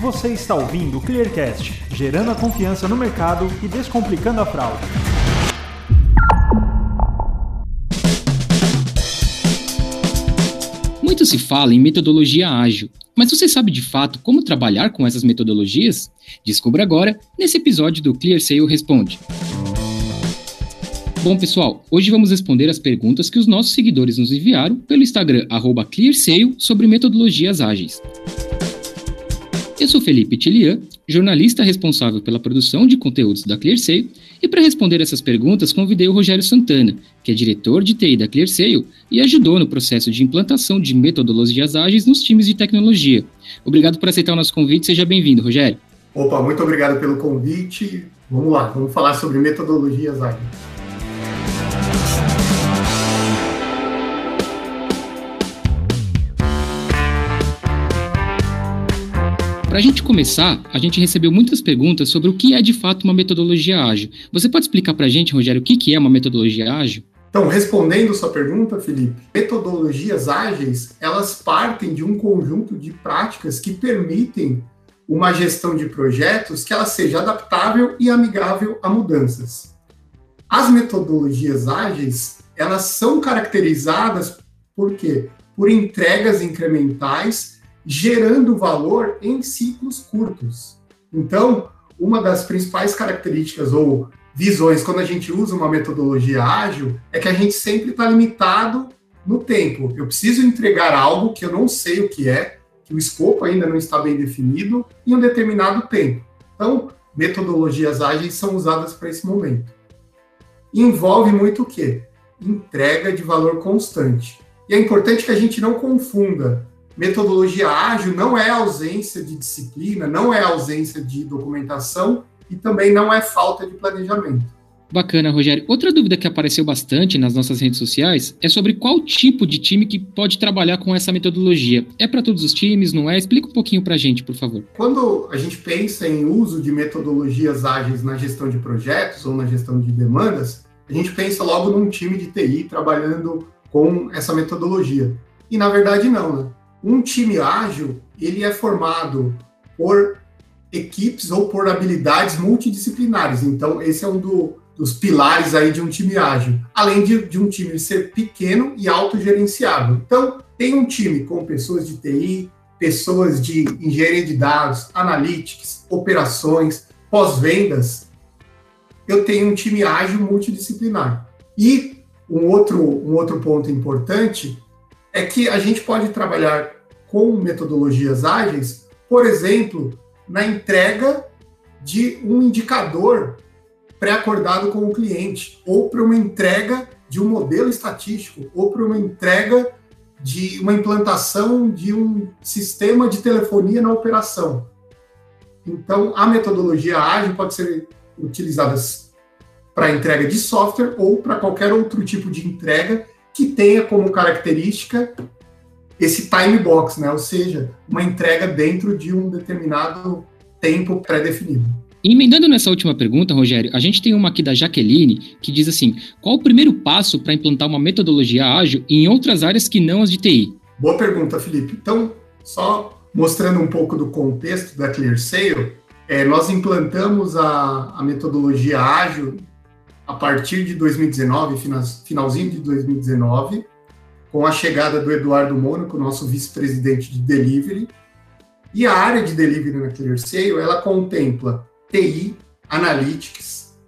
Você está ouvindo o Clearcast, gerando a confiança no mercado e descomplicando a fraude. Muito se fala em metodologia ágil, mas você sabe de fato como trabalhar com essas metodologias? Descubra agora nesse episódio do Clear Sale Responde. Bom, pessoal, hoje vamos responder as perguntas que os nossos seguidores nos enviaram pelo Instagram @clearsale sobre metodologias ágeis. Eu sou Felipe Tilian, jornalista responsável pela produção de conteúdos da ClearSale, e para responder essas perguntas convidei o Rogério Santana, que é diretor de TI da ClearSale e ajudou no processo de implantação de metodologias ágeis nos times de tecnologia. Obrigado por aceitar o nosso convite, seja bem-vindo, Rogério. Opa, muito obrigado pelo convite. Vamos lá, vamos falar sobre metodologias ágeis. Para a gente começar, a gente recebeu muitas perguntas sobre o que é de fato uma metodologia ágil. Você pode explicar para a gente, Rogério, o que é uma metodologia ágil? Então, respondendo sua pergunta, Felipe, metodologias ágeis, elas partem de um conjunto de práticas que permitem uma gestão de projetos que ela seja adaptável e amigável a mudanças. As metodologias ágeis, elas são caracterizadas por quê? Por entregas incrementais gerando valor em ciclos curtos. Então, uma das principais características ou visões quando a gente usa uma metodologia ágil é que a gente sempre está limitado no tempo. Eu preciso entregar algo que eu não sei o que é, que o escopo ainda não está bem definido, em um determinado tempo. Então, metodologias ágeis são usadas para esse momento. Envolve muito o quê? Entrega de valor constante. E é importante que a gente não confunda metodologia ágil não é ausência de disciplina, não é ausência de documentação e também não é falta de planejamento. Bacana, Rogério. Outra dúvida que apareceu bastante nas nossas redes sociais é sobre qual tipo de time que pode trabalhar com essa metodologia. É para todos os times, não é? Explica um pouquinho para a gente, por favor. Quando a gente pensa em uso de metodologias ágeis na gestão de projetos ou na gestão de demandas, a gente pensa logo num time de TI trabalhando com essa metodologia. E na verdade não, né? Um time ágil, ele é formado por equipes ou por habilidades multidisciplinares. Então, esse é um do, dos pilares aí de um time ágil. Além de, de um time ser pequeno e autogerenciável. Então, tem um time com pessoas de TI, pessoas de engenharia de dados, analytics, operações, pós-vendas. Eu tenho um time ágil multidisciplinar. E um outro, um outro ponto importante é que a gente pode trabalhar com metodologias ágeis, por exemplo, na entrega de um indicador pré-acordado com o cliente, ou para uma entrega de um modelo estatístico, ou para uma entrega de uma implantação de um sistema de telefonia na operação. Então, a metodologia ágil pode ser utilizada para entrega de software ou para qualquer outro tipo de entrega que tenha como característica esse time box, né? ou seja, uma entrega dentro de um determinado tempo pré-definido. Emendando nessa última pergunta, Rogério, a gente tem uma aqui da Jaqueline que diz assim: qual o primeiro passo para implantar uma metodologia ágil em outras áreas que não as de TI? Boa pergunta, Felipe. Então, só mostrando um pouco do contexto da ClearSale, é, nós implantamos a, a metodologia ágil a partir de 2019, finalzinho de 2019, com a chegada do Eduardo Mônaco, nosso vice-presidente de delivery. E a área de delivery na ClearSale, ela contempla TI, Analytics,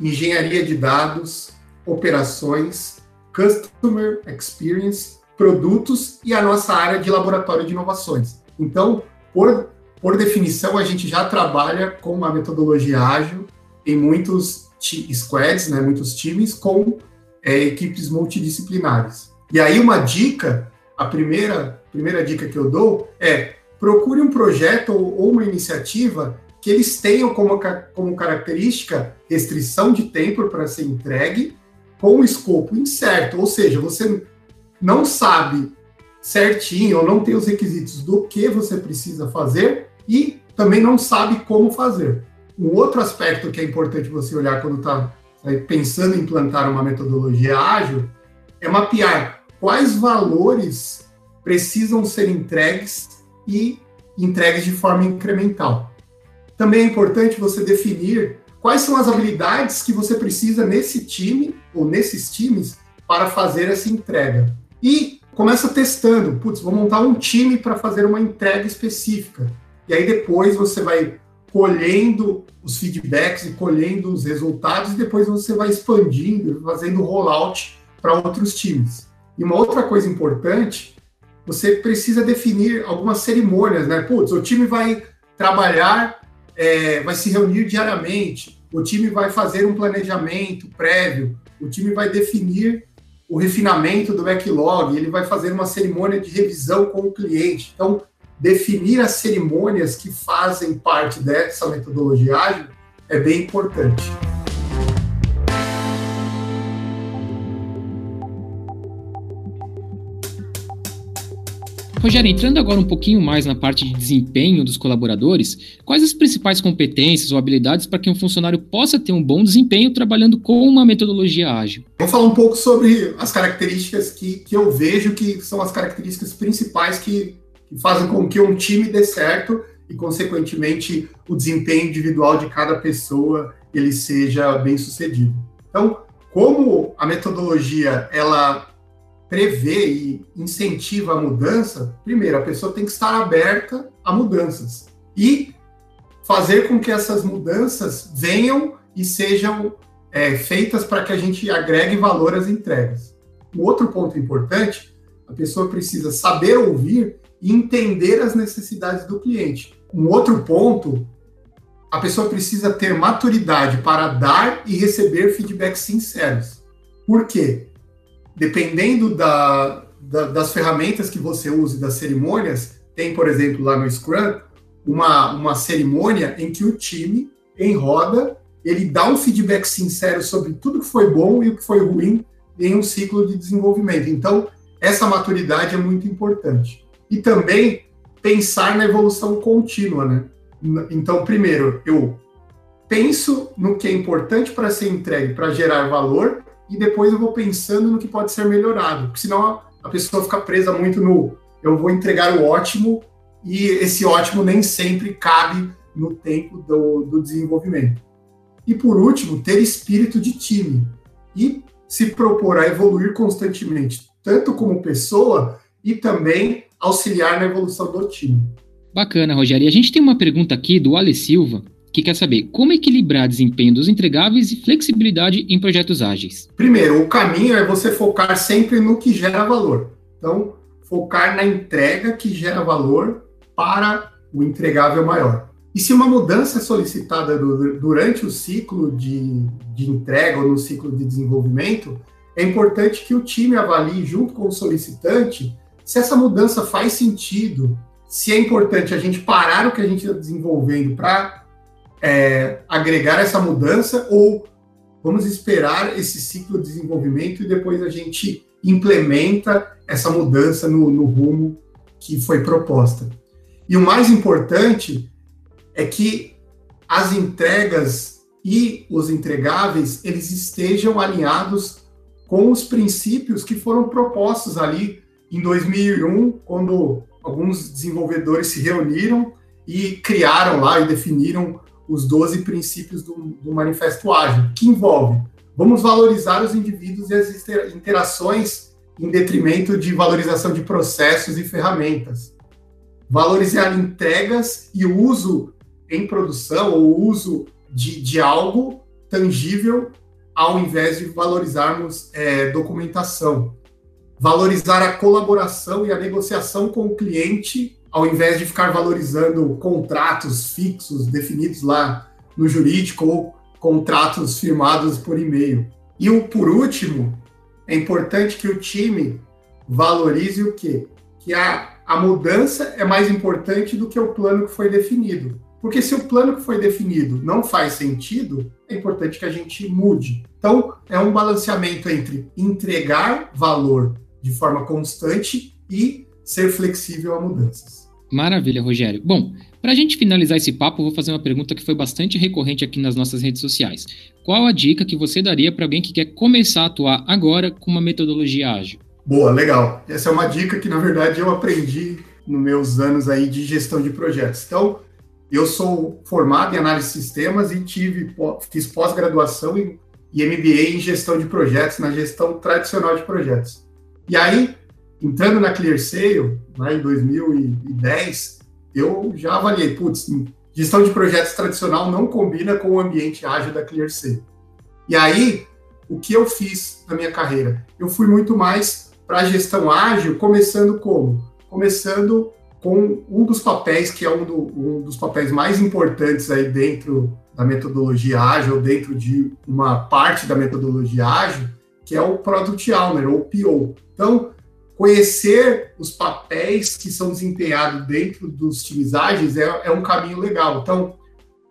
engenharia de dados, operações, Customer Experience, produtos e a nossa área de laboratório de inovações. Então, por, por definição, a gente já trabalha com uma metodologia ágil em muitos squads, né, muitos times com é, equipes multidisciplinares. E aí uma dica, a primeira, primeira dica que eu dou é procure um projeto ou, uma iniciativa que eles tenham como, como característica restrição de tempo para ser entregue com o escopo incerto, ou seja, você não sabe certinho ou não tem os requisitos do que você precisa fazer e também não sabe como fazer. Um outro aspecto que é importante você olhar quando está pensando em implantar uma metodologia ágil é mapear quais valores precisam ser entregues e entregues de forma incremental. Também é importante você definir quais são as habilidades que você precisa nesse time ou nesses times para fazer essa entrega. E começa testando, putz, vou montar um time para fazer uma entrega específica. E aí depois você vai colhendo os feedbacks e colhendo os resultados, e depois você vai expandindo, fazendo rollout para outros times. E uma outra coisa importante, você precisa definir algumas cerimônias, né? Putz, o time vai trabalhar, é, vai se reunir diariamente, o time vai fazer um planejamento prévio, o time vai definir o refinamento do backlog, ele vai fazer uma cerimônia de revisão com o cliente. Então, definir as cerimônias que fazem parte dessa metodologia ágil é bem importante. Rogério, entrando agora um pouquinho mais na parte de desempenho dos colaboradores, quais as principais competências ou habilidades para que um funcionário possa ter um bom desempenho trabalhando com uma metodologia ágil? Vou falar um pouco sobre as características que, que eu vejo que são as características principais que, que fazem com que um time dê certo e, consequentemente, o desempenho individual de cada pessoa ele seja bem sucedido. Então, como a metodologia ela prevê e incentiva a mudança, primeiro, a pessoa tem que estar aberta a mudanças e fazer com que essas mudanças venham e sejam é, feitas para que a gente agregue valor às entregas. Um outro ponto importante, a pessoa precisa saber ouvir entender as necessidades do cliente. Um outro ponto, a pessoa precisa ter maturidade para dar e receber feedbacks sinceros. Por quê? dependendo da, da, das ferramentas que você use, das cerimônias, tem, por exemplo, lá no Scrum, uma, uma cerimônia em que o time, em roda, ele dá um feedback sincero sobre tudo que foi bom e o que foi ruim em um ciclo de desenvolvimento. Então, essa maturidade é muito importante. E também pensar na evolução contínua, né? Então, primeiro, eu penso no que é importante para ser entregue, para gerar valor, e depois eu vou pensando no que pode ser melhorado, porque senão a pessoa fica presa muito no eu vou entregar o ótimo e esse ótimo nem sempre cabe no tempo do, do desenvolvimento. E por último, ter espírito de time e se propor a evoluir constantemente, tanto como pessoa e também auxiliar na evolução do time. Bacana, Rogério. E a gente tem uma pergunta aqui do Ale Silva, que quer saber como equilibrar desempenho dos entregáveis e flexibilidade em projetos ágeis. Primeiro, o caminho é você focar sempre no que gera valor. Então, focar na entrega que gera valor para o entregável maior. E se uma mudança é solicitada durante o ciclo de, de entrega ou no ciclo de desenvolvimento, é importante que o time avalie, junto com o solicitante, se essa mudança faz sentido, se é importante a gente parar o que a gente está desenvolvendo para é, agregar essa mudança ou vamos esperar esse ciclo de desenvolvimento e depois a gente implementa essa mudança no, no rumo que foi proposta. E o mais importante é que as entregas e os entregáveis eles estejam alinhados com os princípios que foram propostos ali em 2001, quando alguns desenvolvedores se reuniram e criaram lá e definiram os 12 princípios do, do Manifesto Ágil, que envolve vamos valorizar os indivíduos e as interações em detrimento de valorização de processos e ferramentas. Valorizar entregas e uso em produção ou uso de, de algo tangível ao invés de valorizarmos é, documentação. Valorizar a colaboração e a negociação com o cliente ao invés de ficar valorizando contratos fixos definidos lá no jurídico ou contratos firmados por e-mail. E o por último, é importante que o time valorize o quê? Que a, a mudança é mais importante do que o plano que foi definido. Porque se o plano que foi definido não faz sentido, é importante que a gente mude. Então, é um balanceamento entre entregar valor de forma constante e ser flexível a mudanças. Maravilha, Rogério. Bom, para a gente finalizar esse papo, vou fazer uma pergunta que foi bastante recorrente aqui nas nossas redes sociais. Qual a dica que você daria para alguém que quer começar a atuar agora com uma metodologia ágil? Boa, legal. Essa é uma dica que, na verdade, eu aprendi nos meus anos aí de gestão de projetos. Então, eu sou formado em análise de sistemas e tive, fiz pós-graduação e MBA em gestão de projetos, na gestão tradicional de projetos. E aí, entrando na ClearSale, lá em 2010, eu já avaliei, putz, gestão de projetos tradicional não combina com o ambiente ágil da ClearSale. E aí, o que eu fiz na minha carreira? Eu fui muito mais para a gestão ágil, começando como? Começando com um dos papéis, que é um, do, um, dos papéis mais importantes aí dentro da metodologia ágil, dentro de uma parte da metodologia ágil, que é o Product Owner, ou PO. Então, conhecer os papéis que são desempenhados dentro dos times ágeis é, é um caminho legal. Então,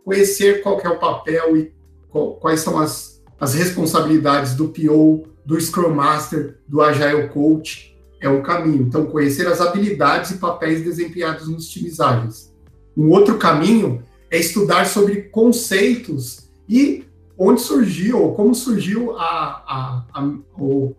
conhecer qual é o papel e qual, quais são as, as responsabilidades do PO, do Scrum Master, do Agile Coach, é um caminho. Então, conhecer as habilidades e papéis desempenhados nos times ágeis. Um outro caminho é estudar sobre conceitos e onde surgiu, ou como surgiu a, a, a,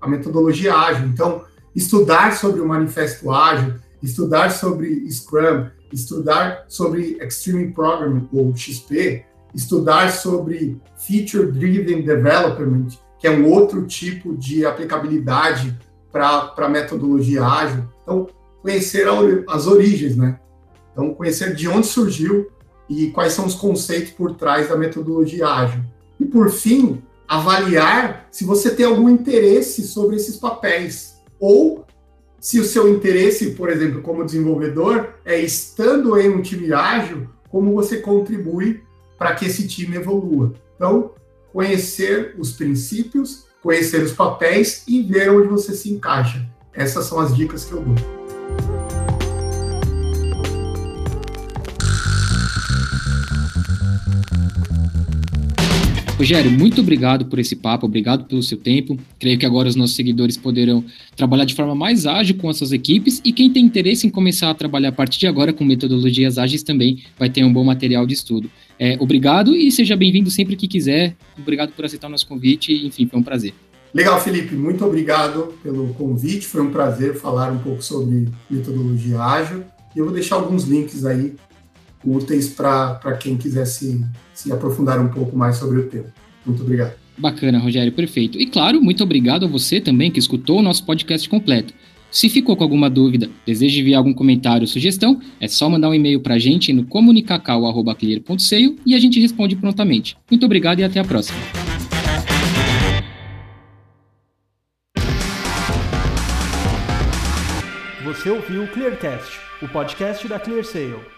a metodologia ágil. Então, estudar sobre o manifesto ágil, estudar sobre Scrum, estudar sobre Extreme Programming, ou XP, estudar sobre Feature Driven Development, que é um outro tipo de aplicabilidade para a metodologia ágil. Então, conhecer as origens, né? Então, conhecer de onde surgiu e quais são os conceitos por trás da metodologia ágil. E, por fim, avaliar se você tem algum interesse sobre esses papéis ou se o seu interesse, por exemplo, como desenvolvedor, é estando em um time ágil, como você contribui para que esse time evolua. Então, conhecer os princípios conhecer os papéis e ver onde você se encaixa. Essas são as dicas que eu dou. Rogério, muito obrigado por esse papo, obrigado pelo seu tempo. Creio que agora os nossos seguidores poderão trabalhar de forma mais ágil com as suas equipes e quem tem interesse em começar a trabalhar a partir de agora com metodologias ágeis também vai ter um bom material de estudo. É, obrigado e seja bem-vindo sempre que quiser. Obrigado por aceitar o nosso convite. Enfim, foi um prazer. Legal, Felipe. Muito obrigado pelo convite. Foi um prazer falar um pouco sobre metodologia ágil. Eu vou deixar alguns links aí úteis para quem quiser se, se aprofundar um pouco mais sobre o tema. Muito obrigado. Bacana, Rogério, perfeito. E claro, muito obrigado a você também que escutou o nosso podcast completo. Se ficou com alguma dúvida, deseja enviar algum comentário ou sugestão, é só mandar um e-mail para a gente no comunicacal.clear.seio e a gente responde prontamente. Muito obrigado e até a próxima. Você ouviu o Clearcast, o podcast da ClearSale.